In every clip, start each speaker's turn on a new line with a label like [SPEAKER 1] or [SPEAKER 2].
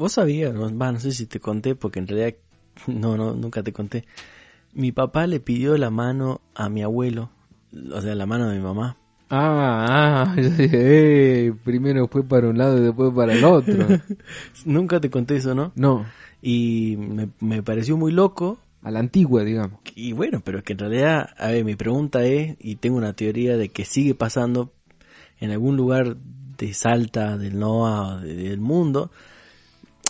[SPEAKER 1] Vos sabías, no, va, no sé si te conté, porque en realidad no, no, nunca te conté. Mi papá le pidió la mano a mi abuelo, o sea, la mano de mi mamá.
[SPEAKER 2] Ah, ah, yo dije, eh, primero fue para un lado y después para el otro.
[SPEAKER 1] Nunca te conté eso, ¿no?
[SPEAKER 2] No,
[SPEAKER 1] Y me, me pareció muy loco.
[SPEAKER 2] a la antigua, digamos.
[SPEAKER 1] Y bueno, pero es que en realidad, a ver, mi pregunta es, y tengo una teoría de que sigue pasando en algún lugar de Salta, del NOA, del mundo,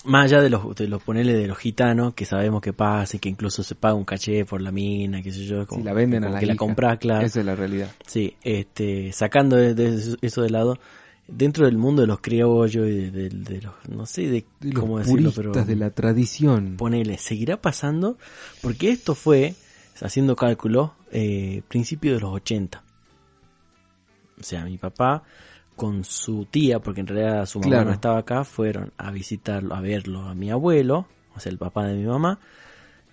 [SPEAKER 1] más allá de los, de los ponerle de los gitanos, que sabemos que pasa y que incluso se paga un caché por la mina, qué sé yo, como,
[SPEAKER 2] Si la venden a la
[SPEAKER 1] que la
[SPEAKER 2] hija.
[SPEAKER 1] compras, claro.
[SPEAKER 2] Esa es la realidad.
[SPEAKER 1] Sí, este, sacando de, de eso de lado, dentro del mundo de los criollos y de, los, no sé de,
[SPEAKER 2] De los
[SPEAKER 1] cómo decirlo, pero
[SPEAKER 2] de la tradición.
[SPEAKER 1] ponele, seguirá pasando, porque esto fue, haciendo cálculo, eh, principio de los 80. O sea, mi papá con su tía, porque en realidad su mamá
[SPEAKER 2] Claro.
[SPEAKER 1] no estaba acá, fueron a visitarlo, a verlo a mi abuelo, o sea, el papá de mi mamá,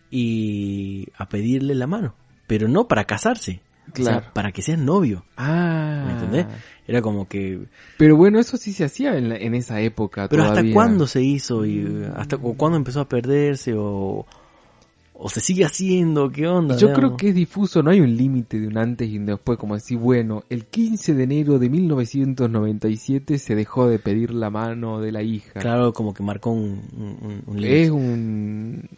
[SPEAKER 1] y a pedirle la mano. Pero no para casarse, o sea,
[SPEAKER 2] Claro.
[SPEAKER 1] para que sean novio.
[SPEAKER 2] Ah.
[SPEAKER 1] ¿Me entendés? Era como que...
[SPEAKER 2] Pero bueno, eso sí se hacía en, la- en esa época
[SPEAKER 1] Pero
[SPEAKER 2] todavía.
[SPEAKER 1] ¿hasta cuándo se hizo? y eh, ¿Hasta cu- cuándo empezó a perderse? ¿O, o se sigue haciendo? ¿Qué onda?
[SPEAKER 2] Yo
[SPEAKER 1] digamos?
[SPEAKER 2] creo que es difuso, no hay un límite de un antes y un después, como decir, bueno, el 15 de enero de 1997 se dejó de pedir la mano de la hija.
[SPEAKER 1] Claro, como que marcó un, un, un
[SPEAKER 2] es
[SPEAKER 1] límite.
[SPEAKER 2] un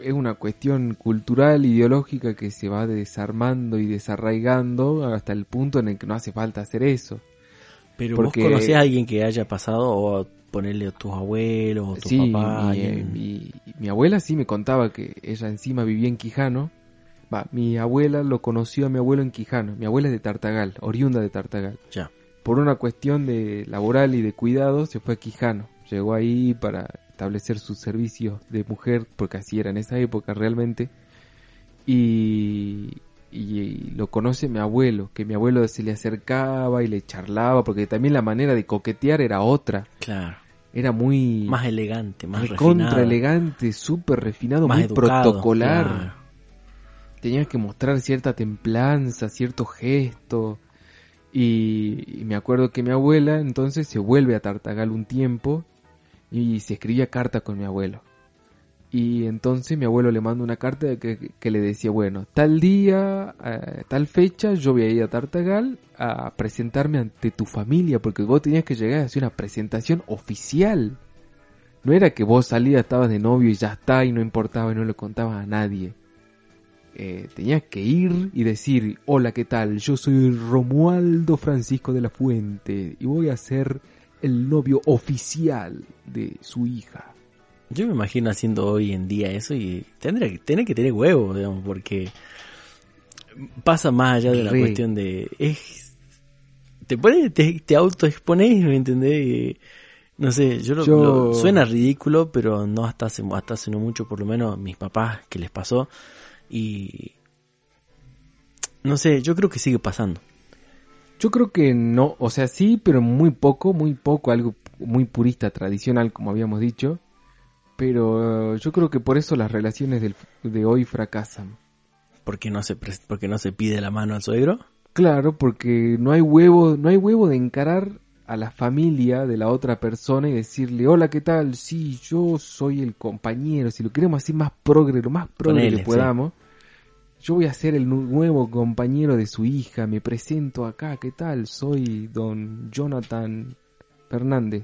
[SPEAKER 2] es una cuestión cultural, ideológica que se va desarmando y desarraigando hasta el punto en el que no hace falta hacer eso.
[SPEAKER 1] Pero
[SPEAKER 2] porque-
[SPEAKER 1] vos conocés a alguien que haya pasado o ponerle a tus abuelos o tu
[SPEAKER 2] sí,
[SPEAKER 1] papá.
[SPEAKER 2] mi,
[SPEAKER 1] alguien-
[SPEAKER 2] eh, mi- mi abuela sí me contaba que ella encima vivía en Quijano. Va, mi abuela lo conoció a mi abuelo en Quijano. Mi abuela es de Tartagal, oriunda de Tartagal.
[SPEAKER 1] Ya.
[SPEAKER 2] Por una cuestión de laboral y de cuidado se fue a Quijano. Llegó ahí para establecer sus servicios de mujer, porque así era en esa época realmente. Y, y lo conoce mi abuelo, que mi abuelo se le acercaba y le charlaba, porque también la manera de coquetear era otra.
[SPEAKER 1] Claro.
[SPEAKER 2] Era muy
[SPEAKER 1] Más elegante, más
[SPEAKER 2] contra elegante, súper refinado,
[SPEAKER 1] más
[SPEAKER 2] muy
[SPEAKER 1] educado,
[SPEAKER 2] protocolar.
[SPEAKER 1] claro.
[SPEAKER 2] Tenías que mostrar cierta templanza, cierto gesto. Y, y me acuerdo que mi abuela entonces se vuelve a Tartagal un tiempo y se escribía carta con mi abuelo. Y entonces mi abuelo le manda una carta que, le decía, bueno, tal día, eh, tal fecha, yo voy a ir a Tartagal a presentarme ante tu familia, porque vos tenías que llegar a hacer una presentación oficial. No era que vos salías, estabas de novio y ya está, y no importaba y no le contabas a nadie. Eh, tenías que ir y decir, hola, ¿qué tal? Yo soy Romualdo Francisco de la Fuente y voy a ser el novio oficial de su hija.
[SPEAKER 1] Yo me imagino haciendo hoy en día eso y tendría que, tiene que tener huevo, digamos, porque pasa más allá de la cuestión de... Es, te pones, te, te autoexpones, ¿me entendés? Y, no sé, yo, lo,
[SPEAKER 2] Yo-
[SPEAKER 1] lo- suena ridículo, pero no hasta hace, hasta hace no mucho, por lo menos mis papás que les pasó y... No sé, yo creo que sigue pasando.
[SPEAKER 2] Yo creo que no, o sea, sí, pero muy poco, muy poco, algo muy purista, tradicional, como habíamos dicho. Pero eh, yo creo que por eso las relaciones del- de hoy fracasan.
[SPEAKER 1] porque no se porque no se pide la mano al suegro?
[SPEAKER 2] Claro, porque no hay huevo, no hay huevo de encarar a la familia de la otra persona y decirle, hola, ¿qué tal? Sí, yo soy el compañero, si lo queremos así más progre, lo más progre que podamos. Yo voy a ser el nu- nuevo compañero de su hija, me presento acá, ¿qué tal? Soy don Jonathan Fernández.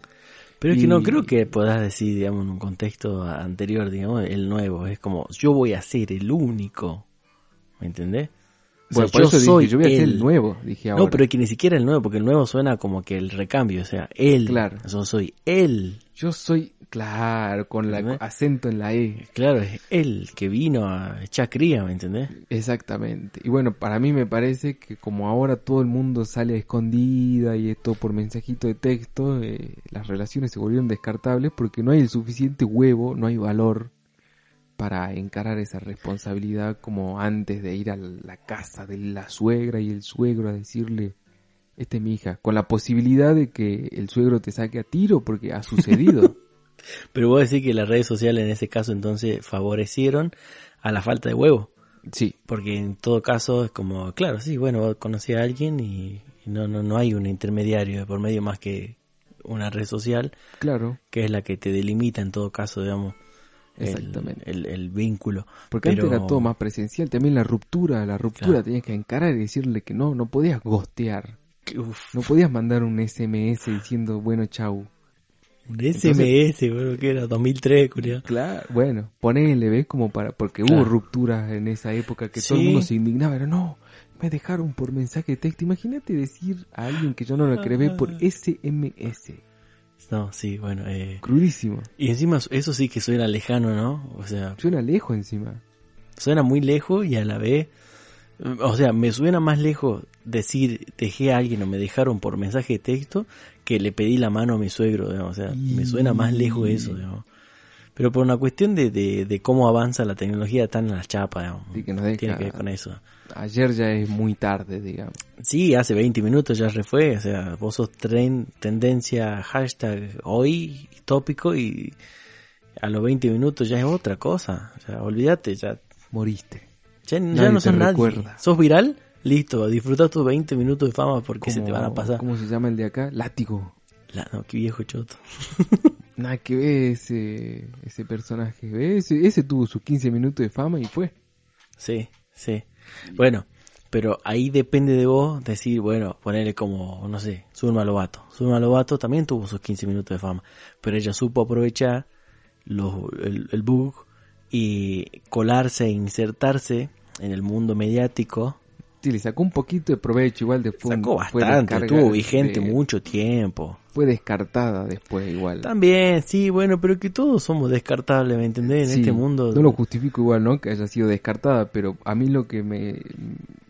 [SPEAKER 1] Pero es
[SPEAKER 2] Y-
[SPEAKER 1] que no creo que puedas decir, digamos, en un contexto anterior, digamos, el nuevo. Es como, yo voy a ser el único. ¿Me entendés? O sea,
[SPEAKER 2] Bueno, eso
[SPEAKER 1] soy
[SPEAKER 2] dije, yo voy a ser
[SPEAKER 1] el-
[SPEAKER 2] el nuevo, dije ahora.
[SPEAKER 1] No, pero es que ni siquiera el nuevo, porque el nuevo suena como que el recambio, o sea, él.
[SPEAKER 2] Claro.
[SPEAKER 1] Yo soy él.
[SPEAKER 2] Yo soy, claro, con la acento en la E.
[SPEAKER 1] Claro, es él que vino a echar cría, ¿me entendés?
[SPEAKER 2] Exactamente. Y bueno, para mí me parece que como ahora todo el mundo sale a escondida y esto por mensajito de texto, eh, las relaciones se volvieron descartables porque no hay el suficiente huevo, no hay valor para encarar esa responsabilidad como antes de ir a la casa de la suegra y el suegro a decirle, esta es mi hija, con la posibilidad de que el suegro te saque a tiro porque ha sucedido.
[SPEAKER 1] Pero vos decís que las redes sociales en ese caso entonces favorecieron a la falta de huevo.
[SPEAKER 2] sí,
[SPEAKER 1] Porque en todo caso es como, claro, sí, bueno, conocí a alguien y y no, no, no hay un intermediario de por medio más que una red social
[SPEAKER 2] Claro,
[SPEAKER 1] que es la que te delimita en todo caso, digamos,
[SPEAKER 2] exactamente.
[SPEAKER 1] el, el vínculo.
[SPEAKER 2] Porque
[SPEAKER 1] pero-
[SPEAKER 2] antes era todo más presencial. También la ruptura, la ruptura
[SPEAKER 1] Claro.
[SPEAKER 2] tenías que encarar y decirle que no, no podías gostear.
[SPEAKER 1] Que, uf,
[SPEAKER 2] No podías mandar un SMS diciendo, bueno, chau.
[SPEAKER 1] Un SMS, bueno, que era 2003, culiao.
[SPEAKER 2] Claro, bueno, ponele, ¿ves? Como para, porque
[SPEAKER 1] Claro.
[SPEAKER 2] hubo rupturas en esa época que todo el mundo se indignaba, era no, me dejaron por mensaje de texto. Imagínate decir a alguien que yo no lo creé por. SMS.
[SPEAKER 1] No, sí, bueno, eh,
[SPEAKER 2] Crudísimo.
[SPEAKER 1] y encima eso sí que suena lejano, ¿no? O sea,
[SPEAKER 2] Suena lejos encima.
[SPEAKER 1] suena muy lejos y a la vez, o sea, me suena más lejos decir dejé a alguien o me dejaron por mensaje de texto que le pedí la mano a mi suegro, digamos, o sea, me suena más lejos eso, digamos. Pero por una cuestión de, de, de cómo avanza la tecnología está en las chapas, digamos.
[SPEAKER 2] De que nos deja-
[SPEAKER 1] Tiene que ver con eso.
[SPEAKER 2] Ayer ya es muy tarde, digamos.
[SPEAKER 1] Sí, hace 20 minutos ya refue, o sea, vos sos tren, tendencia, hashtag hoy, tópico y a los 20 minutos ya es otra cosa. O sea, olvídate, ya,
[SPEAKER 2] Moriste.
[SPEAKER 1] ya, ya
[SPEAKER 2] Nadie
[SPEAKER 1] no sos nadie.
[SPEAKER 2] recuerda.
[SPEAKER 1] Sos viral, listo, disfruta tus 20 minutos de fama porque se te van a pasar.
[SPEAKER 2] ¿Cómo se llama el de acá? Látigo.
[SPEAKER 1] La- no, qué viejo choto.
[SPEAKER 2] Nada que ver ese, ese personaje. Ese, ese tuvo sus 15 minutos de fama y fue.
[SPEAKER 1] Sí, sí. Bueno, pero ahí depende de vos decir, bueno, ponerle como, no sé, Zulma Lobato. Zulma Lobato también tuvo sus 15 minutos de fama, pero ella supo aprovechar los, el, el bug y colarse e insertarse en el mundo mediático.
[SPEAKER 2] Sí, le sacó un poquito de provecho, igual de un-
[SPEAKER 1] Sacó bastante, estuvo
[SPEAKER 2] de-
[SPEAKER 1] vigente mucho tiempo.
[SPEAKER 2] Fue descartada después, igual.
[SPEAKER 1] También, sí, bueno, pero que todos somos descartables, ¿me entendés? En
[SPEAKER 2] Sí,
[SPEAKER 1] este mundo.
[SPEAKER 2] No lo justifico igual, ¿no? Que haya sido descartada, pero a mí lo que me,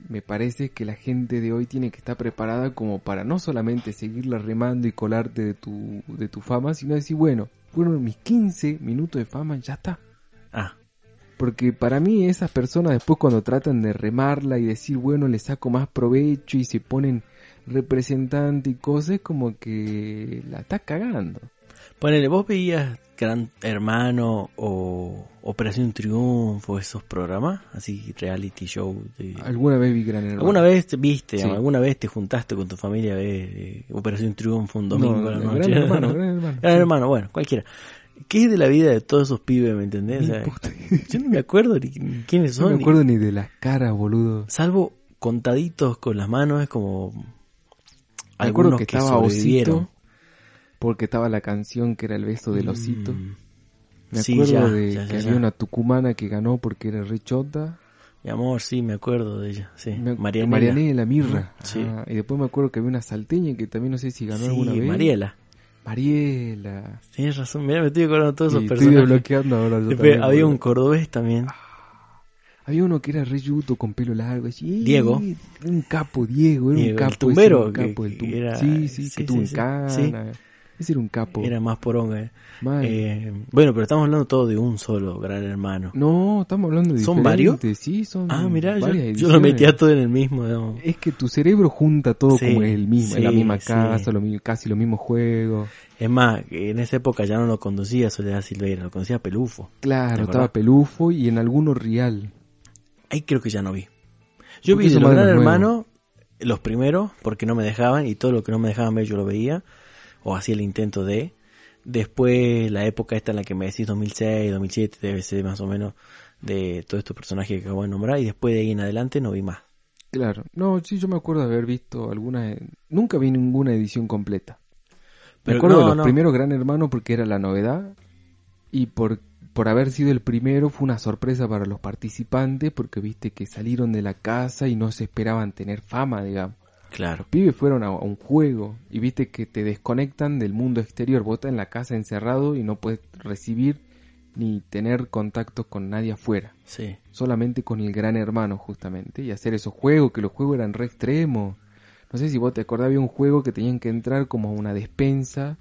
[SPEAKER 2] me parece es que la gente de hoy tiene que estar preparada como para no solamente seguirla remando y colarte de tu, de tu fama, sino decir, bueno, fueron mis 15 minutos de fama, ya está. Porque para mí esas personas después cuando tratan de remarla y decir, bueno, le saco más provecho y se ponen representante y cosas, es como que la está cagando.
[SPEAKER 1] Ponele, vos veías Gran Hermano o Operación Triunfo, esos programas, así reality show. De...
[SPEAKER 2] Alguna vez vi Gran Hermano.
[SPEAKER 1] ¿Alguna vez te viste,
[SPEAKER 2] Sí.
[SPEAKER 1] alguna vez te juntaste con tu familia a ver eh, Operación Triunfo un domingo
[SPEAKER 2] No,
[SPEAKER 1] a la
[SPEAKER 2] Gran
[SPEAKER 1] noche?
[SPEAKER 2] Hermano, Gran Hermano.
[SPEAKER 1] Gran. Hermano, bueno, cualquiera. ¿Qué es de la vida de todos esos pibes, me entendés? O sea, yo no me acuerdo ni quiénes
[SPEAKER 2] No
[SPEAKER 1] son.
[SPEAKER 2] me
[SPEAKER 1] ni-
[SPEAKER 2] acuerdo ni de las caras, boludo.
[SPEAKER 1] Salvo contaditos con las manos, es como...
[SPEAKER 2] Me acuerdo
[SPEAKER 1] algunos
[SPEAKER 2] que
[SPEAKER 1] que
[SPEAKER 2] estaba. Osito, porque estaba la canción que era el beso del osito.
[SPEAKER 1] Mm.
[SPEAKER 2] Me
[SPEAKER 1] Sí,
[SPEAKER 2] acuerdo
[SPEAKER 1] ya,
[SPEAKER 2] de
[SPEAKER 1] ya,
[SPEAKER 2] que había una tucumana que ganó porque era rechota.
[SPEAKER 1] Mi amor, sí, me acuerdo de ella. Sí,
[SPEAKER 2] Me-
[SPEAKER 1] Marianela.
[SPEAKER 2] Marianela Mirra.
[SPEAKER 1] Sí.
[SPEAKER 2] Ah, y después me acuerdo que había una salteña que también no sé si ganó
[SPEAKER 1] Sí,
[SPEAKER 2] alguna vez.
[SPEAKER 1] Mariela.
[SPEAKER 2] Mariela.
[SPEAKER 1] Tienes razón, mira, me estoy acordando de todos esos
[SPEAKER 2] Y estoy
[SPEAKER 1] personajes.
[SPEAKER 2] desbloqueando ahora. yo
[SPEAKER 1] Después
[SPEAKER 2] también,
[SPEAKER 1] había un cordobés también.
[SPEAKER 2] Había uno que era re yuto con pelo largo. así.
[SPEAKER 1] Diego.
[SPEAKER 2] Un capo, Diego. Era
[SPEAKER 1] Diego,
[SPEAKER 2] un
[SPEAKER 1] el
[SPEAKER 2] capo. ese
[SPEAKER 1] tumbero,
[SPEAKER 2] era un capo,
[SPEAKER 1] que-
[SPEAKER 2] el tum-
[SPEAKER 1] era-
[SPEAKER 2] Sí, sí,
[SPEAKER 1] sí,
[SPEAKER 2] que tuvo
[SPEAKER 1] sí,
[SPEAKER 2] en
[SPEAKER 1] sí.
[SPEAKER 2] Ese era un capo.
[SPEAKER 1] Era más poronga. eh. Eh, bueno, pero estamos hablando todo de un solo gran hermano.
[SPEAKER 2] No, estamos hablando de
[SPEAKER 1] ¿Son varios?
[SPEAKER 2] Sí, son
[SPEAKER 1] ah, mira, yo, yo lo metía todo en el mismo. digamos.
[SPEAKER 2] Es que tu cerebro junta todo
[SPEAKER 1] Sí,
[SPEAKER 2] como es el mismo, en la misma
[SPEAKER 1] sí.
[SPEAKER 2] casa, lo casi los mismos juegos.
[SPEAKER 1] Es más, en esa época ya no lo conducía Soledad Silveira, lo conducía Pelufo. ¿Te
[SPEAKER 2] Claro, estaba Pelufo y en alguno Real.
[SPEAKER 1] Ahí creo que ya no vi. Yo vi los Gran
[SPEAKER 2] los
[SPEAKER 1] Hermanos, los primeros, porque no me dejaban, y todo lo que no me dejaban ver yo lo veía, o hacía el intento de. Después, la época esta en la que me decís 2006, 2007, debe ser más o menos de todos estos personajes que acabo de nombrar, y después de ahí en adelante no vi más.
[SPEAKER 2] Claro. No, sí, yo me acuerdo de haber visto algunas. Nunca vi ninguna edición completa. Me
[SPEAKER 1] Pero
[SPEAKER 2] acuerdo
[SPEAKER 1] no,
[SPEAKER 2] de los
[SPEAKER 1] no.
[SPEAKER 2] primeros Gran Hermano porque era la novedad. Y por, por haber sido el primero fue una sorpresa para los participantes porque viste que salieron de la casa y no se esperaban tener fama, digamos.
[SPEAKER 1] Claro.
[SPEAKER 2] Los pibes fueron a, un juego y viste que te desconectan del mundo exterior. Vos estás en la casa encerrado y no puedes recibir ni tener contactos con nadie afuera.
[SPEAKER 1] Sí.
[SPEAKER 2] Solamente con el gran hermano, justamente. Y hacer esos juegos, que los juegos eran re extremos. No sé si vos te acordás, había un juego que tenían que entrar como a una despensa.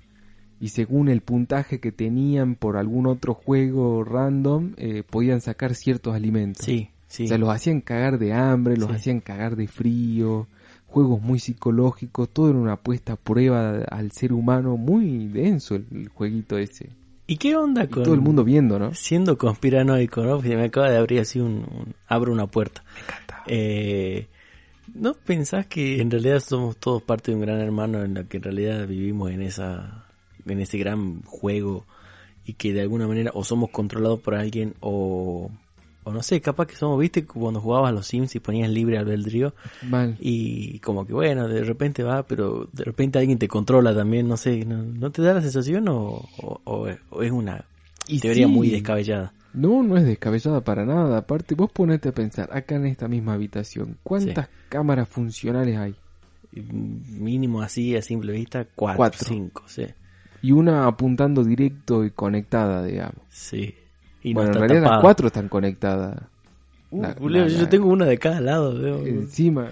[SPEAKER 2] Y según el puntaje que tenían por algún otro juego random, eh, podían sacar ciertos alimentos.
[SPEAKER 1] Sí, sí.
[SPEAKER 2] O sea, los hacían cagar de hambre, los
[SPEAKER 1] Sí.
[SPEAKER 2] hacían cagar de frío, juegos muy psicológicos, todo era una apuesta a prueba al ser humano, muy denso el, el jueguito ese.
[SPEAKER 1] ¿Y qué onda
[SPEAKER 2] Y
[SPEAKER 1] con
[SPEAKER 2] todo el mundo viendo, ¿no?
[SPEAKER 1] siendo conspiranoico, ¿no? Porque me acaba de abrir así un, un- abro una puerta.
[SPEAKER 2] Me encanta.
[SPEAKER 1] Eh, ¿No pensás que en realidad somos todos parte de un gran hermano en la que en realidad vivimos en esa en ese gran juego y que de alguna manera o somos controlados por alguien o o no sé, capaz que somos, viste, cuando jugabas a los Sims y ponías libre albedrío
[SPEAKER 2] Mal.
[SPEAKER 1] y como que bueno, de repente va, pero de repente alguien te controla también, no sé, ¿no, no te da la sensación o, o- o es- una
[SPEAKER 2] Y
[SPEAKER 1] teoría
[SPEAKER 2] sí.
[SPEAKER 1] muy descabellada?
[SPEAKER 2] No, no es descabellada para nada. Aparte, vos ponete a pensar, acá en esta misma habitación, ¿cuántas cámaras funcionales hay?
[SPEAKER 1] Mínimo así a simple vista, cuatro,
[SPEAKER 2] Cuatro.
[SPEAKER 1] cinco, sí.
[SPEAKER 2] Y una apuntando directo y conectada, digamos.
[SPEAKER 1] Sí. Y
[SPEAKER 2] bueno,
[SPEAKER 1] no
[SPEAKER 2] en realidad las cuatro están conectadas.
[SPEAKER 1] Uh,
[SPEAKER 2] La-
[SPEAKER 1] Julio,
[SPEAKER 2] la-
[SPEAKER 1] yo
[SPEAKER 2] la-
[SPEAKER 1] tengo una de cada lado. veo.
[SPEAKER 2] Encima.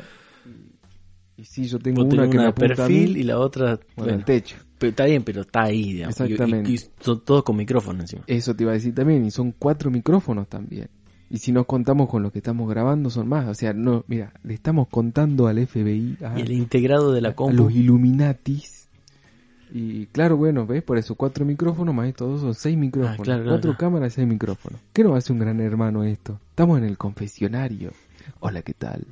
[SPEAKER 2] Y sí, yo tengo
[SPEAKER 1] Vos
[SPEAKER 2] una que
[SPEAKER 1] una
[SPEAKER 2] me apunta a
[SPEAKER 1] perfil
[SPEAKER 2] mí,
[SPEAKER 1] y la otra,
[SPEAKER 2] bueno,
[SPEAKER 1] bueno,
[SPEAKER 2] al techo.
[SPEAKER 1] pero está bien, pero está ahí, digamos. Y- y-
[SPEAKER 2] Exactamente.
[SPEAKER 1] Y, son todos con micrófono encima.
[SPEAKER 2] Eso te iba a decir también, y son cuatro micrófonos también. Y si nos contamos con lo que estamos grabando, son más. O sea, no, mira, le estamos contando al FBI, a,
[SPEAKER 1] Y el integrado de la
[SPEAKER 2] a
[SPEAKER 1] compu.
[SPEAKER 2] los Illuminatis. Y claro, bueno, ¿ves? Por eso cuatro micrófonos más estos dos son seis micrófonos.
[SPEAKER 1] Ah, claro, claro,
[SPEAKER 2] cuatro
[SPEAKER 1] claro.
[SPEAKER 2] cámaras, seis micrófonos. ¿Qué nos hace un gran hermano esto? Estamos en el confesionario. Hola, ¿qué tal?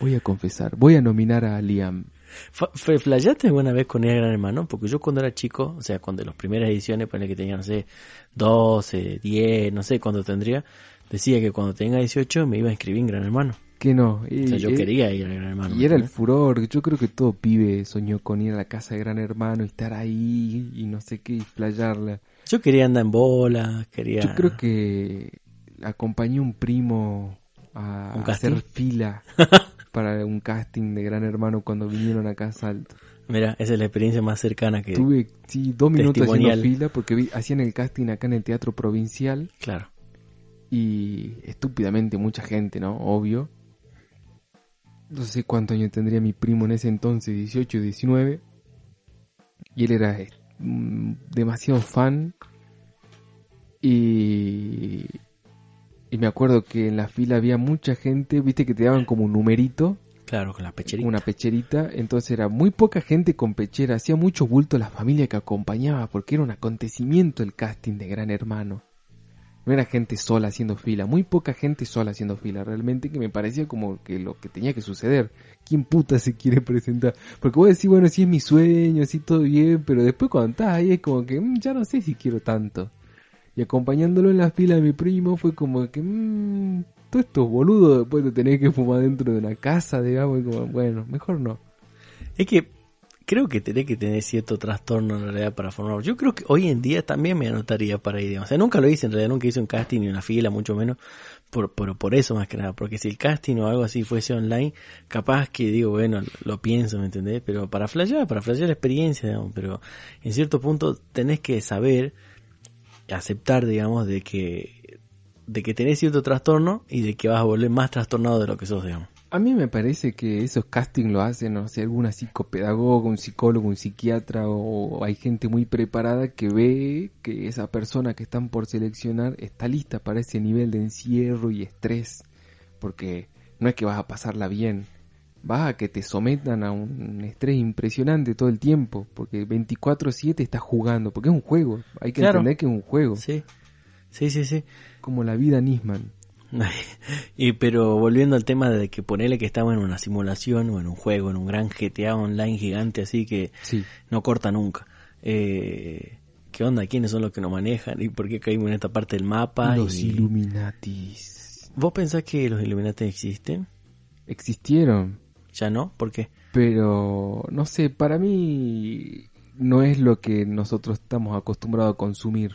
[SPEAKER 2] Voy a confesar, voy a nominar a Liam.
[SPEAKER 1] ¿Flayaste alguna vez con el gran hermano? Porque yo cuando era chico, o sea, cuando las primeras ediciones, ponele que tenía, no sé, 12, 10, no sé cuánto tendría, decía que cuando tenga 18 me iba a inscribir en gran hermano.
[SPEAKER 2] Que no.
[SPEAKER 1] O
[SPEAKER 2] Y,
[SPEAKER 1] sea, yo
[SPEAKER 2] eh,
[SPEAKER 1] quería ir al gran hermano.
[SPEAKER 2] Y
[SPEAKER 1] ¿me
[SPEAKER 2] era el furor. Yo creo que todo pibe soñó con ir a la casa de gran hermano y estar ahí y no sé qué y playarla.
[SPEAKER 1] Yo quería andar en bola, quería...
[SPEAKER 2] Yo creo que acompañé a un primo a
[SPEAKER 1] ¿Un
[SPEAKER 2] hacer fila para un casting de Gran Hermano cuando vinieron acá a Salto.
[SPEAKER 1] Mira, esa es la experiencia más cercana que...
[SPEAKER 2] Tuve, sí, dos minutos haciendo fila porque vi- hacían el casting acá en el Teatro Provincial
[SPEAKER 1] Claro.
[SPEAKER 2] y estúpidamente mucha gente, ¿no? Obvio. No sé cuántos años tendría mi primo en ese entonces, 18, 19. Y él era eh, mm, demasiado fan. Y, y me acuerdo que en la fila había mucha gente, viste que te daban como un numerito,
[SPEAKER 1] Claro, con la pecherita.
[SPEAKER 2] una pecherita. Entonces era muy poca gente con pechera. Hacía mucho bulto la familia que acompañaba porque era un acontecimiento el casting de Gran Hermano. No era gente sola haciendo fila, muy poca gente sola haciendo fila, realmente que me parecía como que lo que tenía que suceder. ¿Quién puta se quiere presentar? Porque vos decís, bueno, sí es mi sueño, sí todo bien, pero después cuando estás ahí es como que "Mm, ya no sé si quiero tanto. Y acompañándolo en la fila de mi primo fue como que, mmm, todos estos boludos después de tener que fumar dentro de una casa, digamos, y como, bueno, mejor no.
[SPEAKER 1] Es que creo que tenés que tener cierto trastorno en realidad para formar. Yo creo que hoy en día también me anotaría para ir. O sea, nunca lo hice en realidad, nunca hice un casting ni una fila, mucho menos. Por, por, por eso más que nada, porque si el casting o algo así fuese online, capaz que digo, bueno, lo pienso, ¿me entendés? Pero para flashear, para flashear la experiencia, digamos, pero en cierto punto tenés que saber, aceptar, digamos, de que, de que tenés cierto trastorno y de que vas a volver más trastornado de lo que sos, digamos.
[SPEAKER 2] A mí me parece que esos castings lo hacen, no sé, alguna psicopedagoga, un psicólogo, un psiquiatra o hay gente muy preparada que ve que esa persona que están por seleccionar está lista para ese nivel de encierro y estrés. Porque no es que vas a pasarla bien, vas a que te sometan a un estrés impresionante todo el tiempo, porque 24/7 estás jugando, porque es un juego, hay que
[SPEAKER 1] Claro.
[SPEAKER 2] entender que es un juego,
[SPEAKER 1] Sí, sí, sí, sí.
[SPEAKER 2] como la vida Nisman.
[SPEAKER 1] y pero volviendo al tema de que ponele que estamos en una simulación o en un juego, en un gran GTA online gigante así que
[SPEAKER 2] Sí.
[SPEAKER 1] no corta nunca. Eh, ¿Qué onda? ¿Quiénes son los que nos manejan? ¿Y por qué caímos en esta parte del mapa?
[SPEAKER 2] Los
[SPEAKER 1] Y-
[SPEAKER 2] Illuminatis
[SPEAKER 1] ¿Vos pensás que los Illuminati existen?
[SPEAKER 2] existieron.
[SPEAKER 1] ¿Ya no? ¿Por qué?
[SPEAKER 2] Pero, no sé, para mí no es lo que nosotros estamos acostumbrados a consumir.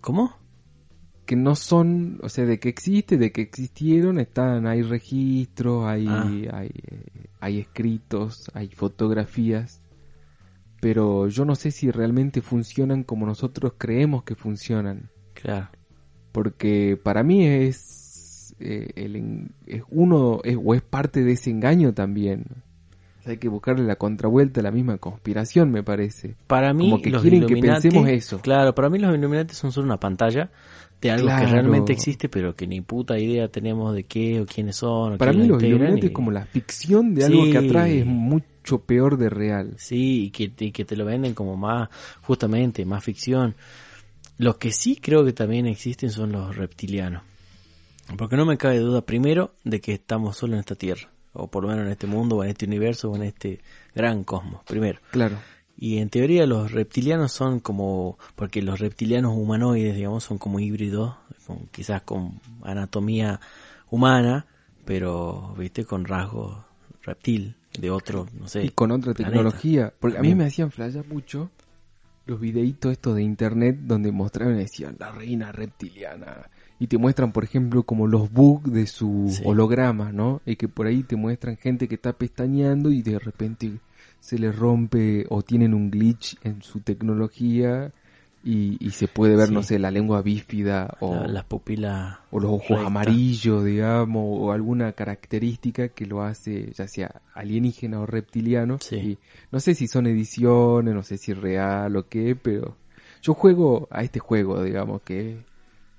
[SPEAKER 1] ¿Cómo?
[SPEAKER 2] Que no son, o sea, de que existe, de que existieron, están, hay registros, hay,
[SPEAKER 1] Ah.
[SPEAKER 2] hay, hay escritos, hay fotografías. Pero yo no sé si realmente funcionan como nosotros creemos que funcionan.
[SPEAKER 1] Claro.
[SPEAKER 2] Porque para mí es, eh, el, es uno, es, o es parte de ese engaño también. Hay que buscarle la contravuelta a la misma conspiración, me parece.
[SPEAKER 1] Para mí,
[SPEAKER 2] Como que
[SPEAKER 1] los
[SPEAKER 2] quieren que pensemos eso.
[SPEAKER 1] Claro, para mí los Illuminati son solo una pantalla de algo que realmente existe, pero que ni puta idea tenemos de qué o quiénes son. O
[SPEAKER 2] Para mí los
[SPEAKER 1] integran
[SPEAKER 2] Illuminati
[SPEAKER 1] y-
[SPEAKER 2] es como la ficción de algo que atrae es mucho peor de real.
[SPEAKER 1] Sí, y que, y que te lo venden como más, justamente, más ficción. Los que sí creo que también existen son los reptilianos. Porque no me cabe duda, primero, de que estamos solo en esta tierra. O por lo menos en este mundo, o en este universo, o en este gran cosmos, primero.
[SPEAKER 2] Claro.
[SPEAKER 1] Y en teoría los reptilianos son como, porque los reptilianos humanoides, digamos, son como híbridos, con, quizás con anatomía humana, pero, viste, con rasgos reptil, de otro, no sé.
[SPEAKER 2] Y con otra
[SPEAKER 1] planeta.
[SPEAKER 2] tecnología. Porque a mí me hacían flashear mucho los videitos estos de internet donde mostraban y decían la reina reptiliana. Y te muestran, por ejemplo, como los bugs de su
[SPEAKER 1] Sí.
[SPEAKER 2] holograma, ¿no? Y que por ahí te muestran gente que está pestañeando y de repente se les rompe o tienen un glitch en su tecnología y, y se puede ver,
[SPEAKER 1] Sí.
[SPEAKER 2] no sé, la lengua bífida o,
[SPEAKER 1] La- las pupilas.
[SPEAKER 2] o los ojos
[SPEAKER 1] rectas.
[SPEAKER 2] amarillos, digamos, o alguna característica que lo hace ya sea alienígena o reptiliano.
[SPEAKER 1] Sí.
[SPEAKER 2] Y no sé si son ediciones, no sé si es real o qué, pero yo juego a este juego, digamos, que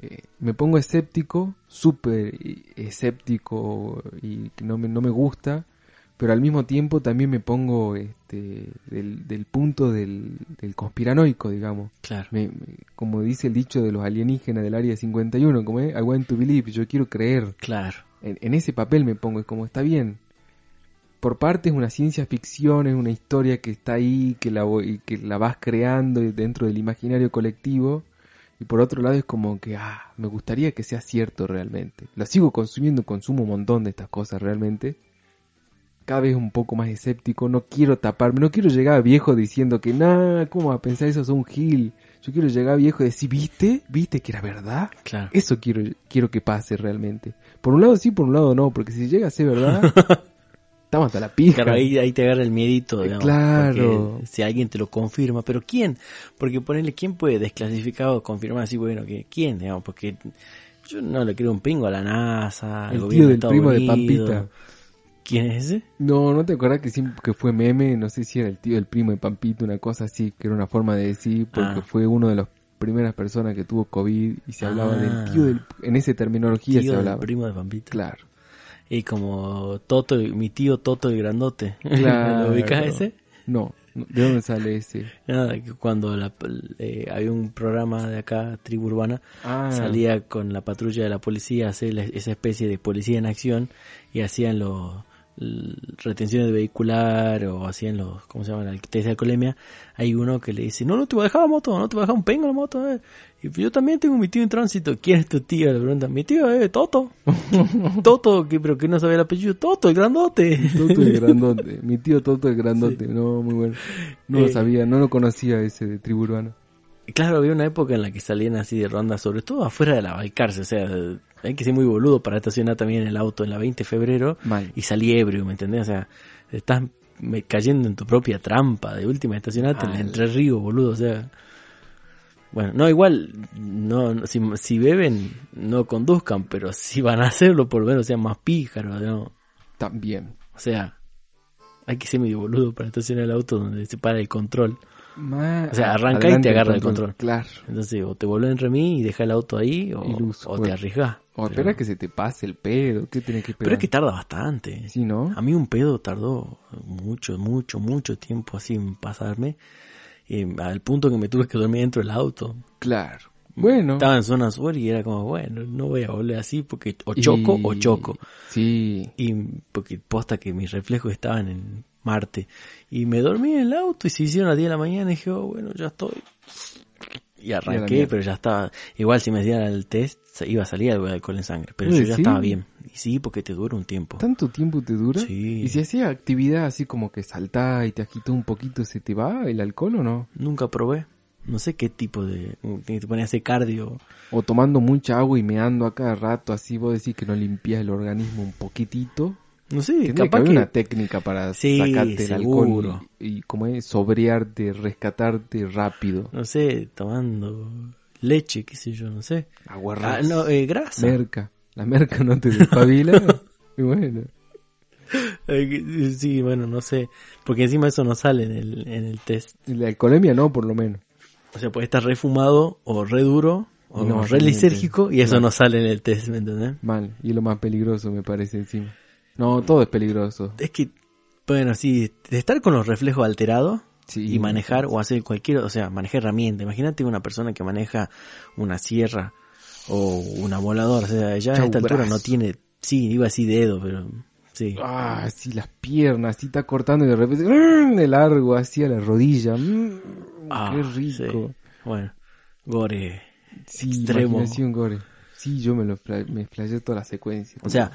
[SPEAKER 2] eh, me pongo escéptico, súper escéptico y que no me, no me gusta, pero al mismo tiempo también me pongo este, del, del punto del, del conspiranoico, digamos.
[SPEAKER 1] Claro.
[SPEAKER 2] Me- me- como dice el dicho de los alienígenas del área 51, como es, I want to believe, yo quiero creer.
[SPEAKER 1] Claro.
[SPEAKER 2] En, en ese papel me pongo, es como está bien. Por parte es una ciencia ficción, es una historia que está ahí, que la, voy- que la vas creando dentro del imaginario colectivo. Y por otro lado es como que, ah, me gustaría que sea cierto realmente. Lo sigo consumiendo, consumo un montón de estas cosas realmente. Cada vez un poco más escéptico, no quiero taparme, no quiero llegar a viejo diciendo que, nah, ¿cómo va a pensar eso? Es un gil. Yo quiero llegar a viejo y decir, ¿viste? ¿Viste que era verdad?
[SPEAKER 1] Claro.
[SPEAKER 2] Eso quiero, quiero que pase realmente. Por un lado sí, por un lado no, porque si llega a ser verdad, estamos hasta la pija.
[SPEAKER 1] Claro, ahí, ahí te agarra el miedito,
[SPEAKER 2] Eh,
[SPEAKER 1] digamos.
[SPEAKER 2] claro.
[SPEAKER 1] Si alguien te lo confirma, pero ¿quién? Porque ponerle, ¿quién puede desclasificar o confirmar así, bueno, que ¿quién? Digamos, porque yo no le creo un pingo a la NASA, al
[SPEAKER 2] El
[SPEAKER 1] gobierno
[SPEAKER 2] tío
[SPEAKER 1] de
[SPEAKER 2] del
[SPEAKER 1] Estados
[SPEAKER 2] primo de. Pampita.
[SPEAKER 1] ¿Quién es ese?
[SPEAKER 2] No, ¿no te acordás que siempre que fue meme? No sé si era el tío del primo de Pampito, una cosa así, que era una forma de decir, porque
[SPEAKER 1] Ah.
[SPEAKER 2] fue uno de las primeras personas que tuvo COVID y se hablaba
[SPEAKER 1] Ah.
[SPEAKER 2] del tío del... En esa terminología
[SPEAKER 1] Tío
[SPEAKER 2] se
[SPEAKER 1] del
[SPEAKER 2] hablaba.
[SPEAKER 1] primo de Pampita.
[SPEAKER 2] Claro.
[SPEAKER 1] Y como Toto, mi tío Toto el grandote.
[SPEAKER 2] Claro.
[SPEAKER 1] ¿Lo ubicas ese?
[SPEAKER 2] No, no, ¿de dónde sale ese?
[SPEAKER 1] Nada, que cuando la- eh, había un programa de acá, Tribu Urbana,
[SPEAKER 2] Ah,
[SPEAKER 1] salía con la patrulla de la policía a hacer esa especie de policía en acción y hacían los retenciones de vehicular o hacían los, ¿cómo se llama? La de alcoholemia. Hay uno que le dice, no, no te voy a dejar la moto, no te voy a dejar un pengo la moto. eh". Y yo también tengo mi tío en tránsito. ¿Quién es tu tío? Le preguntan, mi tío, eh, Toto. Toto, que, pero que no sabía el apellido. Toto, el grandote.
[SPEAKER 2] Toto el grandote. Mi tío Toto el grandote. No, muy bueno. No lo
[SPEAKER 1] Eh.
[SPEAKER 2] sabía, no lo conocía ese de tribu urbana.
[SPEAKER 1] Claro, había una época en la que salían así de ronda, sobre todo afuera de la Balcarce. O sea, hay que ser muy boludo para estacionar también el auto en la 20 de febrero
[SPEAKER 2] Mal.
[SPEAKER 1] y salí ebrio, ¿me entendés? O sea, estás cayendo en tu propia trampa. De última estacionate en
[SPEAKER 2] Ah,
[SPEAKER 1] Entre Ríos, boludo. O sea, bueno, no, igual, no, no, si, si beben, no conduzcan, pero si van a hacerlo, por lo menos sean más píjaros, ¿no?
[SPEAKER 2] También.
[SPEAKER 1] O sea, hay que ser medio boludo para estacionar el auto donde se para el control.
[SPEAKER 2] Ma-
[SPEAKER 1] O sea, arranca y te agarra el control.
[SPEAKER 2] Claro.
[SPEAKER 1] Entonces, o te volvés en remis y deja el auto ahí, o, te
[SPEAKER 2] bueno.
[SPEAKER 1] arriesgás.
[SPEAKER 2] O
[SPEAKER 1] Pero-
[SPEAKER 2] espera que se te pase el pedo. ¿Qué tienes que esperar?
[SPEAKER 1] Pero es que tarda bastante.
[SPEAKER 2] Sí, ¿no?
[SPEAKER 1] A mí un pedo tardó mucho, mucho, mucho tiempo así en pasarme. al punto que me tuve que dormir dentro del auto.
[SPEAKER 2] Claro. Bueno.
[SPEAKER 1] Estaba en zona sur y era como, bueno, no voy a volver así porque o choco
[SPEAKER 2] Y-
[SPEAKER 1] o choco.
[SPEAKER 2] Sí.
[SPEAKER 1] Y porque posta que mis reflejos estaban en Marte. Y me dormí en el auto y se hicieron a las 10 de la mañana y dije, oh, bueno, ya estoy. Y arranqué, pero ya estaba. Igual si me dieran el test, iba a salir algo de alcohol en sangre. Pero yo ya
[SPEAKER 2] ¿sí?
[SPEAKER 1] estaba bien. Y sí, porque te dura un tiempo.
[SPEAKER 2] ¿Tanto tiempo te dura?
[SPEAKER 1] Sí.
[SPEAKER 2] ¿Y si hacía actividad así como que saltás y te agitó un poquito, se te va el alcohol o no?
[SPEAKER 1] Nunca probé. No sé qué tipo de... te ponía a hacer cardio.
[SPEAKER 2] O tomando mucha agua y meando a cada rato, así vos decís que no limpias el organismo un poquitito.
[SPEAKER 1] No sé,
[SPEAKER 2] Tendría que
[SPEAKER 1] capaz
[SPEAKER 2] haber
[SPEAKER 1] que...
[SPEAKER 2] una técnica para
[SPEAKER 1] Sí,
[SPEAKER 2] sacarte el alcohol y, y como es, sobrearte, rescatarte rápido.
[SPEAKER 1] No sé, tomando leche, qué sé yo, no sé.
[SPEAKER 2] Agua
[SPEAKER 1] Ah, no, eh, grasa.
[SPEAKER 2] merca. La merca no te despabila. y bueno.
[SPEAKER 1] Eh, Sí, bueno, no sé. Porque encima eso no sale en el, en el test.
[SPEAKER 2] La alcoholemia no, por lo menos.
[SPEAKER 1] O sea, puede estar re fumado o re duro o
[SPEAKER 2] no,
[SPEAKER 1] re lisérgico y eso no sale en el test, ¿me entendés?
[SPEAKER 2] Mal. Y lo más peligroso me parece encima. No, todo es peligroso.
[SPEAKER 1] Es que, bueno, sí, de estar con los reflejos alterados
[SPEAKER 2] Sí.
[SPEAKER 1] y manejar o hacer cualquier, o sea, manejar herramienta. Imagínate una persona que maneja una sierra o una voladora, o sea, ya a
[SPEAKER 2] Chau,
[SPEAKER 1] esta altura no tiene, sí, iba así dedo, pero Sí.
[SPEAKER 2] Ah, así las piernas, así está cortando y de repente ¡mm! de largo, así a la rodilla. ¡mm!
[SPEAKER 1] Ah,
[SPEAKER 2] qué rico.
[SPEAKER 1] sí. Bueno, gore.
[SPEAKER 2] Sí,
[SPEAKER 1] Extremo.
[SPEAKER 2] gore. Sí, yo me lo me toda la secuencia.
[SPEAKER 1] O sea,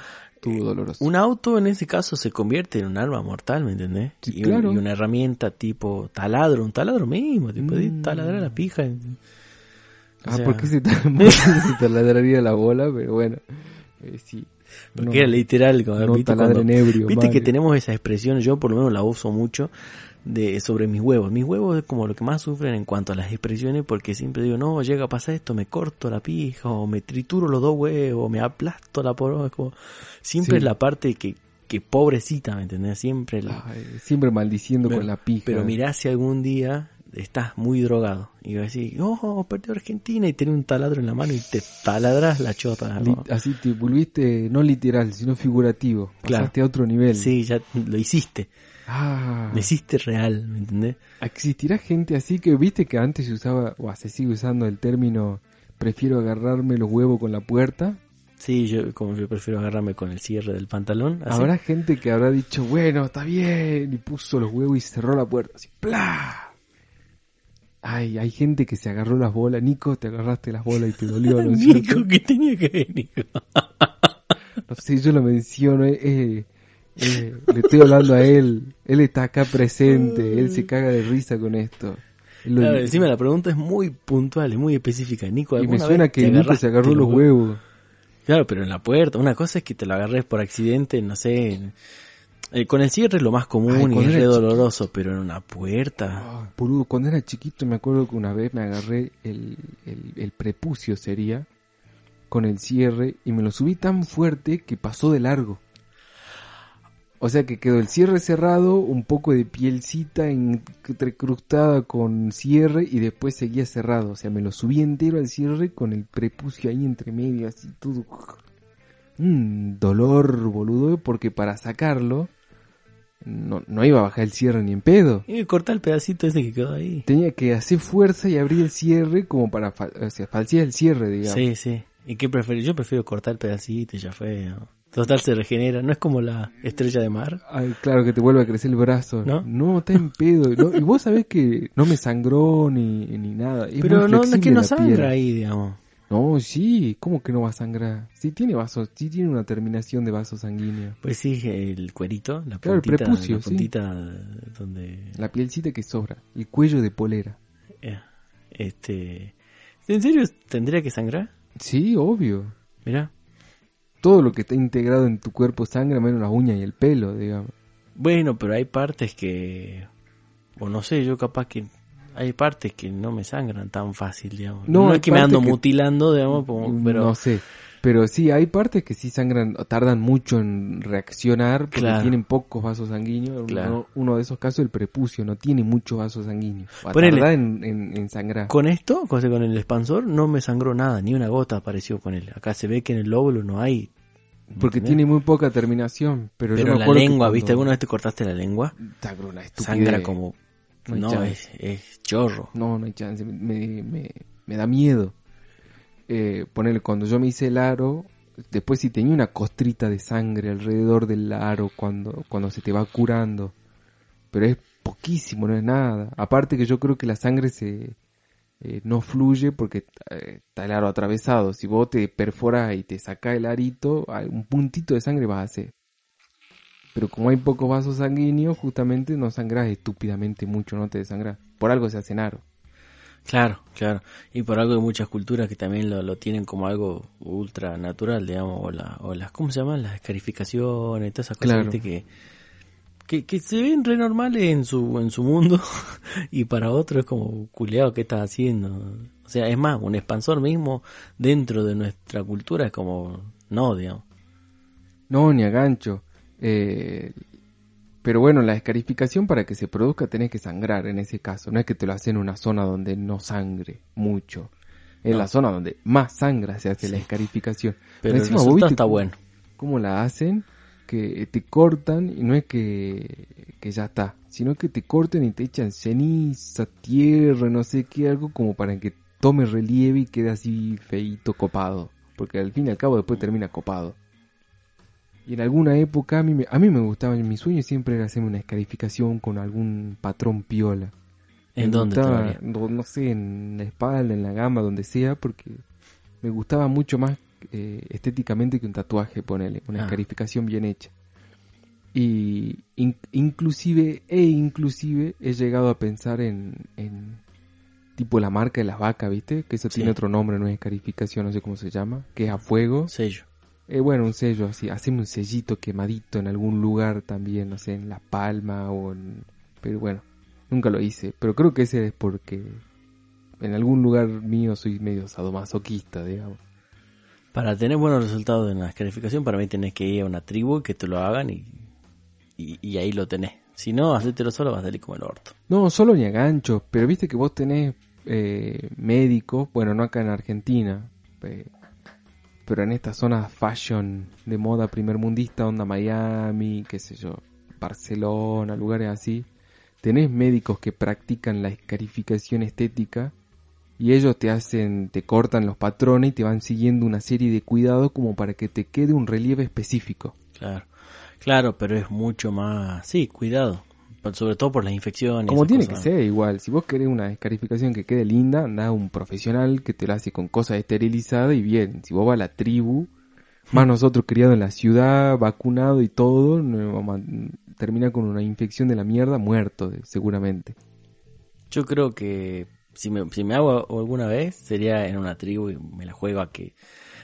[SPEAKER 2] estuvo doloroso.
[SPEAKER 1] Un auto en ese caso se convierte en un arma mortal, ¿me entendés?
[SPEAKER 2] Sí,
[SPEAKER 1] y, un-
[SPEAKER 2] claro.
[SPEAKER 1] y una herramienta tipo taladro, un taladro mismo, te podés
[SPEAKER 2] Mm.
[SPEAKER 1] taladrar la pija. O
[SPEAKER 2] ah,
[SPEAKER 1] sea,
[SPEAKER 2] ¿por qué se se te ladraría la bola? Pero bueno, eh, sí.
[SPEAKER 1] Porque
[SPEAKER 2] No,
[SPEAKER 1] era literal, como,
[SPEAKER 2] no
[SPEAKER 1] ¿viste? cuando-
[SPEAKER 2] ebrio,
[SPEAKER 1] Viste que tenemos esa expresión, yo por lo menos la uso mucho, de sobre mis huevos. Mis huevos es como lo que más sufren en cuanto a las expresiones, porque siempre digo, no, llega a pasar esto, me corto la pija, o me trituro los dos huevos, me aplasto la poronga. es como- Siempre
[SPEAKER 2] Sí.
[SPEAKER 1] es la parte que, que pobrecita, ¿me entendés? Siempre la-
[SPEAKER 2] Ay, siempre maldiciendo
[SPEAKER 1] Pero-
[SPEAKER 2] con la pija.
[SPEAKER 1] Pero mirá si algún día estás muy drogado y vas a decir, oh, perdió Argentina y tenés un taladro en la mano y te taladras la chota.
[SPEAKER 2] Así te volviste no literal, sino figurativo.
[SPEAKER 1] Claro.
[SPEAKER 2] Pasaste a otro nivel.
[SPEAKER 1] Sí, ya lo hiciste,
[SPEAKER 2] Ah,
[SPEAKER 1] lo hiciste real, ¿me entendés?
[SPEAKER 2] existirá gente así que viste que antes se usaba, o se sigue usando el término prefiero agarrarme los huevos con la puerta.
[SPEAKER 1] Sí, yo como yo prefiero agarrarme con el cierre del pantalón. así.
[SPEAKER 2] Habrá gente que habrá dicho, bueno, está bien, y puso los huevos y cerró la puerta, así, ¡plá! Ay, hay gente que se agarró las bolas. Nico, te agarraste las bolas y te dolió, ¿no?
[SPEAKER 1] Nico, ¿qué tenía que ver, Nico?
[SPEAKER 2] No sé, yo lo menciono, eh, eh, eh, le estoy hablando a él. Él está acá presente, él se caga de risa con esto. Lo-
[SPEAKER 1] Claro, encima la pregunta es muy puntual, es muy específica. Nico,
[SPEAKER 2] y me
[SPEAKER 1] ¿alguna
[SPEAKER 2] suena que Nico se agarró los huevos.
[SPEAKER 1] Claro, pero en la puerta. Una cosa es que te lo agarres por accidente, no sé. eh, con el cierre es lo más común
[SPEAKER 2] Ay,
[SPEAKER 1] y es re
[SPEAKER 2] chiquito.
[SPEAKER 1] doloroso, pero en una puerta.
[SPEAKER 2] Ah, boludo, cuando era chiquito me acuerdo que una vez me agarré el, el, el prepucio sería con el cierre y me lo subí tan fuerte que pasó de largo. O sea que quedó el cierre cerrado, un poco de pielcita entrecrustada con cierre y después seguía cerrado. O sea, me lo subí entero al cierre con el prepucio ahí entre medio, así todo. Un dolor, boludo, porque para sacarlo no, no iba a bajar el cierre ni en pedo.
[SPEAKER 1] Y corta el pedacito ese que quedó ahí.
[SPEAKER 2] Tenía que hacer fuerza y abrir el cierre como para fa- o sea, falsear el cierre, digamos.
[SPEAKER 1] Sí, sí. ¿Y qué prefieres? Yo prefiero cortar el pedacito y ya fue. ¿no? Total se regenera. No es como la estrella de mar.
[SPEAKER 2] Ay, claro que te vuelve a crecer el brazo.
[SPEAKER 1] ¿No?
[SPEAKER 2] está en pedo. No, y vos sabés que no me sangró ni, ni nada. Es
[SPEAKER 1] pero no, no es que no sangra
[SPEAKER 2] piel.
[SPEAKER 1] ahí, digamos.
[SPEAKER 2] No, sí. ¿Cómo que no va a sangrar? Sí tiene vasos, sí tiene una terminación de vaso sanguíneo.
[SPEAKER 1] Pues sí, el cuerito, la
[SPEAKER 2] Claro, el
[SPEAKER 1] puntita,
[SPEAKER 2] prepucio,
[SPEAKER 1] la
[SPEAKER 2] sí.
[SPEAKER 1] puntita donde...
[SPEAKER 2] La pielcita que sobra. El cuello de polera.
[SPEAKER 1] eh, Este... ¿En serio tendría que sangrar?
[SPEAKER 2] Sí, obvio.
[SPEAKER 1] Mirá.
[SPEAKER 2] Todo lo que está integrado en tu cuerpo sangra menos las uñas y el pelo, digamos.
[SPEAKER 1] Bueno, pero hay partes que... O no sé, yo capaz que... Hay partes que no me sangran tan fácil, digamos.
[SPEAKER 2] No,
[SPEAKER 1] es que me ando
[SPEAKER 2] que-
[SPEAKER 1] mutilando, digamos, como- pero...
[SPEAKER 2] No sé. Pero sí, hay partes que sí sangran, tardan mucho en reaccionar porque
[SPEAKER 1] Claro.
[SPEAKER 2] tienen pocos vasos sanguíneos.
[SPEAKER 1] Claro.
[SPEAKER 2] Uno, uno de esos casos, el prepucio, no tiene muchos vasos sanguíneos. Va a
[SPEAKER 1] Ponele.
[SPEAKER 2] tardar en, en, en sangrar.
[SPEAKER 1] Con esto, con el expansor, no me sangró nada, ni una gota apareció con él. Acá se ve que en el lóbulo no hay.
[SPEAKER 2] Porque
[SPEAKER 1] ¿entendés?
[SPEAKER 2] tiene muy poca terminación. Pero, yo
[SPEAKER 1] Pero
[SPEAKER 2] me
[SPEAKER 1] la lengua,
[SPEAKER 2] cuando-
[SPEAKER 1] ¿viste? ¿Alguna vez te cortaste la lengua?
[SPEAKER 2] Sangra una estupidez.
[SPEAKER 1] Sangra como...
[SPEAKER 2] No hay
[SPEAKER 1] No,
[SPEAKER 2] chance.
[SPEAKER 1] es, es chorro.
[SPEAKER 2] No, no hay chance. Me, me, me da miedo. Eh, ponerle, cuando yo me hice el aro, después si tenía una costrita de sangre alrededor del aro cuando, cuando se te va curando. Pero es poquísimo, no es nada. Aparte que yo creo que la sangre se eh, no fluye porque eh, está el aro atravesado. Si vos te perforas y te sacás el arito, un puntito de sangre vas a hacer. Pero como hay pocos vasos sanguíneos, justamente no sangras estúpidamente mucho, no te desangras. Por algo se hacen aro.
[SPEAKER 1] Claro, claro. Y por algo hay muchas culturas que también lo, lo tienen como algo ultra natural, digamos, o, la, o las, ¿cómo se llaman? Las escarificaciones, todas esas cosas
[SPEAKER 2] Claro.
[SPEAKER 1] que, que, que se ven re normales en su, en su mundo y para otro es como, culeado, ¿qué estás haciendo? O sea, es más, un expansor mismo dentro de nuestra cultura es como, no, digamos.
[SPEAKER 2] No, ni a gancho. Eh, pero bueno, la escarificación para que se produzca tenés que sangrar en ese caso. No es que te lo hacen en una zona donde no sangre mucho. En
[SPEAKER 1] No.
[SPEAKER 2] la zona donde más sangra se hace la escarificación.
[SPEAKER 1] Pero el
[SPEAKER 2] encima viste
[SPEAKER 1] está bueno.
[SPEAKER 2] ¿Cómo la hacen? Que te cortan y no es que, que ya está, sino que te corten y te echan ceniza, tierra, no sé qué, algo como para que tome relieve y quede así feito, copado. Porque al fin y al cabo después termina copado. Y en alguna época a mí, me, a mí me gustaba, mi sueño siempre era hacerme una escarificación con algún patrón piola.
[SPEAKER 1] ¿En
[SPEAKER 2] Me
[SPEAKER 1] dónde
[SPEAKER 2] gustaba, no, no sé, en la espalda, en la gama, donde sea, porque me gustaba mucho más eh, estéticamente que un tatuaje, ponele, una
[SPEAKER 1] Ah.
[SPEAKER 2] escarificación bien hecha. Y in- inclusive, e inclusive he llegado a pensar en, en tipo la marca de las vacas, ¿viste? Que eso
[SPEAKER 1] Sí.
[SPEAKER 2] tiene otro nombre, no es escarificación, no sé cómo se llama, que es a fuego.
[SPEAKER 1] Sello.
[SPEAKER 2] Eh, bueno, un sello así, haceme un sellito quemadito en algún lugar también, no sé, en La Palma o en... Pero bueno, nunca lo hice, pero creo que ese es porque en algún lugar mío soy medio sadomasoquista, digamos.
[SPEAKER 1] Para tener buenos resultados en la escarificación, para mí tenés que ir a una tribu que te lo hagan y, y, y ahí lo tenés. Si no, hacértelo solo vas a salir como el orto.
[SPEAKER 2] No, solo ni a ganchos, pero viste que vos tenés eh, médicos, bueno, no acá en Argentina, eh, pero en estas zonas fashion de moda primermundista, onda Miami, qué sé yo, Barcelona, lugares así, tenés médicos que practican la escarificación estética y ellos te hacen, te cortan los patrones y te van siguiendo una serie de cuidados como para que te quede un relieve específico.
[SPEAKER 1] Claro. Claro, pero es mucho más... Sí, cuidado. Sobre todo por las infecciones.
[SPEAKER 2] Como tiene que ser igual, si vos querés una escarificación que quede linda, anda a un profesional que te la hace con cosas esterilizadas y bien. Si vos vas a la tribu, más nosotros criados en la ciudad, vacunado y todo, vamos a terminar con una infección de la mierda, muerto seguramente.
[SPEAKER 1] Yo creo que si me, si me hago alguna vez sería en una tribu y me la juego a que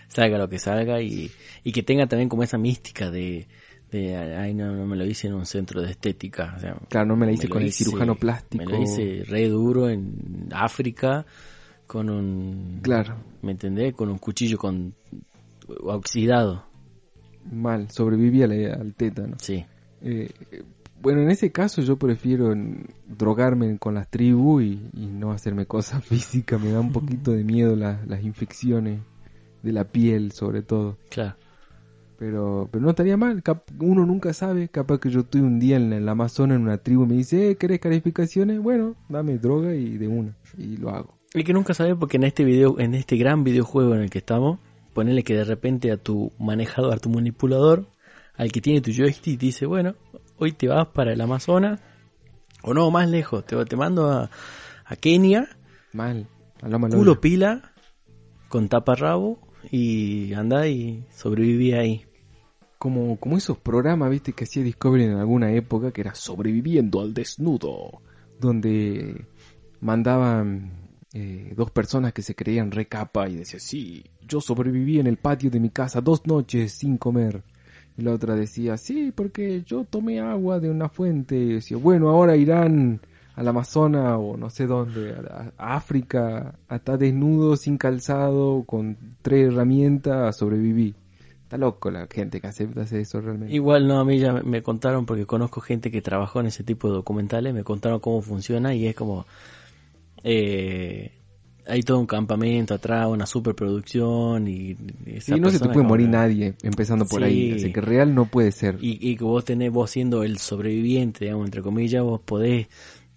[SPEAKER 1] salga lo que salga y, y que tenga también como esa mística de, de ay no, no me lo hice en un centro de estética. O sea,
[SPEAKER 2] Claro, no me la hice con el cirujano plástico.
[SPEAKER 1] Me lo hice re duro en África con un...
[SPEAKER 2] Claro,
[SPEAKER 1] ¿Me entendés? Con un cuchillo con oxidado.
[SPEAKER 2] mal, sobreviví al, al tétano.
[SPEAKER 1] Sí.
[SPEAKER 2] Eh, bueno, en ese caso yo prefiero drogarme con las tribus y, y no hacerme cosas físicas. Me da un poquito de miedo las infecciones de la piel, sobre todo.
[SPEAKER 1] Claro.
[SPEAKER 2] Pero, pero no estaría mal, cap- uno nunca sabe, capaz que yo estoy un día en, la- en la Amazonas en una tribu y me dice, eh, ¿querés calificaciones? Bueno, dame droga y de una, y lo hago.
[SPEAKER 1] Y que nunca sabes porque en este video, en este gran videojuego en el que estamos, ponele que de repente a tu manejador, a tu manipulador, al que tiene tu joystick, dice, bueno, hoy te vas para el Amazonas, o no, más lejos, te, te mando a, a Kenia,
[SPEAKER 2] Mal, hablamos
[SPEAKER 1] culo pila, con taparrabo, y anda y sobreviví ahí.
[SPEAKER 2] Como, como esos programas, viste, que hacía Discovery en alguna época, que era sobreviviendo al desnudo, donde mandaban eh, dos personas que se creían recapa y decían, sí, yo sobreviví en el patio de mi casa dos noches sin comer. Y la otra decía, sí, porque yo tomé agua de una fuente. Decía, bueno, ahora irán al Amazonas o no sé dónde, a, a África, hasta desnudo, sin calzado, con tres herramientas, sobreviví. Está loco la gente que acepta hacer eso realmente.
[SPEAKER 1] Igual no, a mí ya me- contaron, porque conozco gente que trabajó en ese tipo de documentales, me contaron cómo funciona y es como... Eh, hay todo un campamento atrás, una superproducción y... y esa
[SPEAKER 2] Sí, no se te puede morir nadie empezando por ahí.
[SPEAKER 1] Sí.
[SPEAKER 2] Así que real no puede ser.
[SPEAKER 1] Y, y que vos tenés, vos siendo el sobreviviente, digamos, entre comillas, vos podés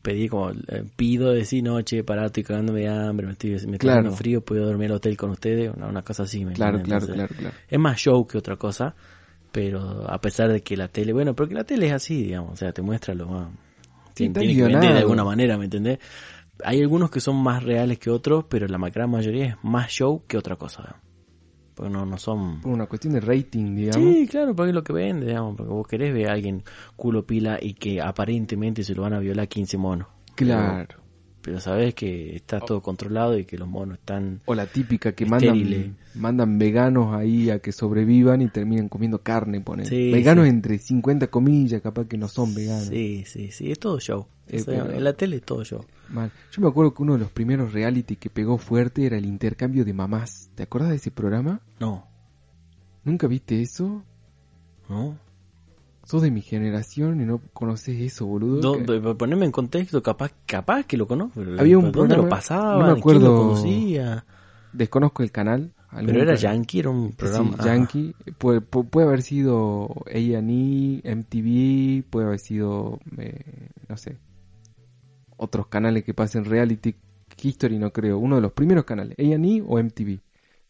[SPEAKER 1] pedir como, eh, pido, decir, no, che, pará, estoy cagándome de hambre, me estoy, me
[SPEAKER 2] Claro.
[SPEAKER 1] dando frío, puedo dormir al hotel con ustedes, una, una cosa así, ¿me
[SPEAKER 2] Claro, claro,
[SPEAKER 1] Entonces,
[SPEAKER 2] claro, claro.
[SPEAKER 1] Es más show que otra cosa, pero a pesar de que la tele, bueno, porque la tele es así, digamos, o sea, te muestra lo más...
[SPEAKER 2] Sí,
[SPEAKER 1] Tiene, que vender de alguna manera, ¿me entendés? Hay algunos que son más reales que otros, pero la gran mayoría es más show que otra cosa. Porque no, no son...
[SPEAKER 2] Por una cuestión de rating, digamos.
[SPEAKER 1] Sí, claro, porque es lo que vende, digamos, porque vos querés ver a alguien culo pila y que aparentemente se lo van a violar 15 monos.
[SPEAKER 2] Claro.
[SPEAKER 1] Pero, sabés que está todo controlado y que los monos están...
[SPEAKER 2] O la típica que
[SPEAKER 1] Estériles.
[SPEAKER 2] mandan, mandan veganos ahí a que sobrevivan y terminen comiendo carne, ponen.
[SPEAKER 1] Sí,
[SPEAKER 2] veganos
[SPEAKER 1] sí.
[SPEAKER 2] entre 50 comillas, capaz que no son veganos.
[SPEAKER 1] Sí, sí, sí, es todo show.
[SPEAKER 2] Eh,
[SPEAKER 1] O sea,
[SPEAKER 2] pero-
[SPEAKER 1] En la tele es todo show.
[SPEAKER 2] Mal. Yo me acuerdo que uno de los primeros reality que pegó fuerte era el intercambio de mamás. ¿Te acuerdas de ese programa?
[SPEAKER 1] No,
[SPEAKER 2] ¿Nunca viste eso?
[SPEAKER 1] no.
[SPEAKER 2] Sos de mi generación y no conoces eso, boludo.
[SPEAKER 1] Do-
[SPEAKER 2] Que-
[SPEAKER 1] do- Poneme en contexto, capaz capaz que lo conozco. pero-
[SPEAKER 2] Había un
[SPEAKER 1] pero ¿Dónde lo
[SPEAKER 2] programa,
[SPEAKER 1] pasaba?
[SPEAKER 2] no me
[SPEAKER 1] ¿Quién lo
[SPEAKER 2] acuerdo.
[SPEAKER 1] conocía?
[SPEAKER 2] Desconozco el canal.
[SPEAKER 1] Pero era. Yankee, era un programa...
[SPEAKER 2] Sí, Yankee. Puede, pu- puede haber sido A&E, MTV, puede haber sido, eh, no sé, otros canales que pasen reality. History no creo, uno de los primeros canales, A&E o MTV.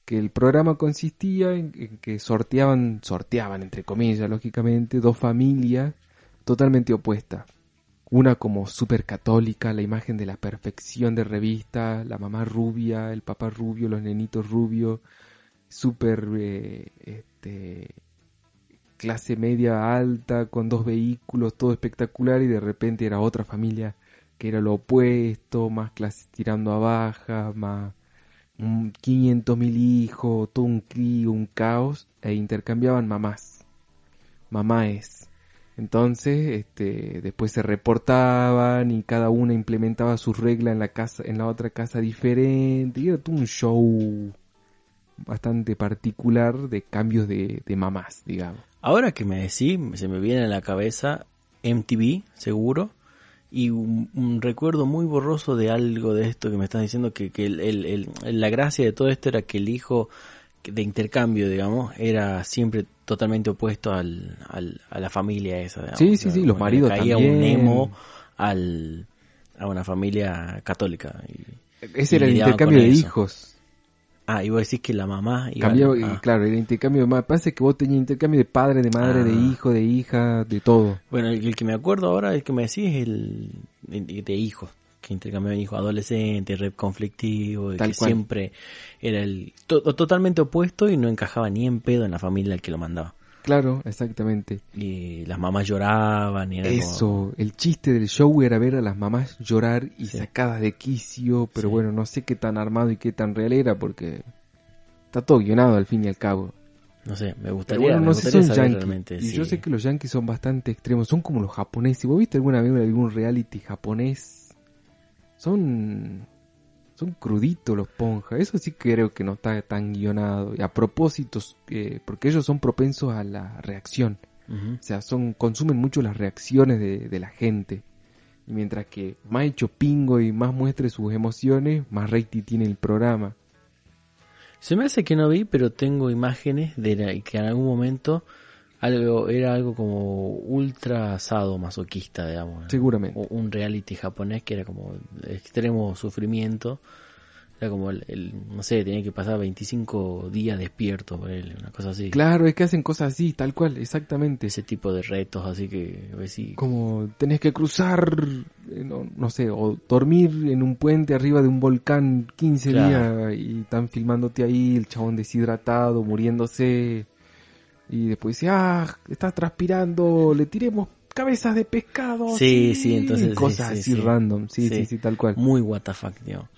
[SPEAKER 2] Que el programa consistía en, que sorteaban, sorteaban entre comillas, lógicamente, dos familias totalmente opuestas. Una como súper católica, la imagen de la perfección de revista, la mamá rubia, el papá rubio, los nenitos rubios, súper eh, este, clase media alta, con dos vehículos, todo espectacular, y de repente era otra familia que era lo opuesto, más clase tirando a baja, más 500 mil hijos, todo un crío, un caos, e intercambiaban mamás, mamáes. Entonces, este, después se reportaban y cada una implementaba su regla en la casa, en la otra casa diferente, y era todo un show bastante particular de cambios de, de mamás, digamos.
[SPEAKER 1] Ahora que me decís, se me viene a la cabeza MTV, seguro, y un, un recuerdo muy borroso de algo de esto que me estás diciendo, que, que el, el- el- la gracia de todo esto era que el hijo de intercambio, digamos, era siempre totalmente opuesto al, al- a la familia esa. digamos.
[SPEAKER 2] Sí, sí, sí, los maridos
[SPEAKER 1] caía
[SPEAKER 2] también.
[SPEAKER 1] un emo al, a una familia católica. Y-
[SPEAKER 2] Ese
[SPEAKER 1] Y
[SPEAKER 2] era el intercambio de
[SPEAKER 1] eso.
[SPEAKER 2] hijos.
[SPEAKER 1] Ah, y vos decís que la mamá iba
[SPEAKER 2] Cambiaba,
[SPEAKER 1] ah.
[SPEAKER 2] claro, el intercambio de madre. Parece que vos tenías intercambio de padre, de madre, de
[SPEAKER 1] Ah.
[SPEAKER 2] hijo, de hija, de todo.
[SPEAKER 1] Bueno, el, el que me acuerdo ahora, el que me decís es el, el de hijos, que intercambiaban hijos adolescentes, re conflictivo,
[SPEAKER 2] Tal
[SPEAKER 1] que
[SPEAKER 2] cual.
[SPEAKER 1] siempre era el to- totalmente opuesto y no encajaba ni en pedo en la familia al que lo mandaba.
[SPEAKER 2] Claro, exactamente.
[SPEAKER 1] Y las mamás lloraban y era como-
[SPEAKER 2] Eso, el chiste del show era ver a las mamás llorar y
[SPEAKER 1] Sí.
[SPEAKER 2] sacadas de quicio, pero
[SPEAKER 1] Sí.
[SPEAKER 2] bueno, no sé qué tan armado y qué tan real era porque está todo guionado al fin y al cabo.
[SPEAKER 1] no sé, me gustaría,
[SPEAKER 2] bueno,
[SPEAKER 1] me
[SPEAKER 2] no sé,
[SPEAKER 1] gustaría
[SPEAKER 2] son
[SPEAKER 1] saber realmente
[SPEAKER 2] Y yo sé que los yankees son bastante extremos, son como los japoneses. ¿Vos viste alguna vez algún reality japonés? Son son cruditos los ponjas. Eso sí creo que no está tan guionado. Y a propósito, eh, porque ellos son propensos a la reacción. O sea, son, consumen mucho las reacciones de, de la gente. Y mientras que más hecho pingo y más muestre sus emociones, más rating tiene el programa.
[SPEAKER 1] Se me hace que no vi, pero tengo imágenes de la- que en algún momento algo era algo como ultra asado masoquista, digamos.
[SPEAKER 2] Seguramente.
[SPEAKER 1] o un reality japonés que era como extremo sufrimiento. Era como el, el- no sé, tenía que pasar 25 días despierto por él, una cosa así.
[SPEAKER 2] Claro, es que hacen cosas así, tal cual, exactamente.
[SPEAKER 1] Ese tipo de retos, así que a ver si...
[SPEAKER 2] Como tenés que cruzar, eh, no, no sé, o dormir en un puente arriba de un volcán 15
[SPEAKER 1] Claro.
[SPEAKER 2] días y están filmándote ahí, el chabón deshidratado, muriéndose. Y después dice, ah, estás transpirando, le tiremos cabezas de pescado.
[SPEAKER 1] Sí, sí, entonces,
[SPEAKER 2] Cosas
[SPEAKER 1] sí,
[SPEAKER 2] así
[SPEAKER 1] sí.
[SPEAKER 2] random, sí, sí,
[SPEAKER 1] Sí.
[SPEAKER 2] tal cual.
[SPEAKER 1] Muy fuck, digamos.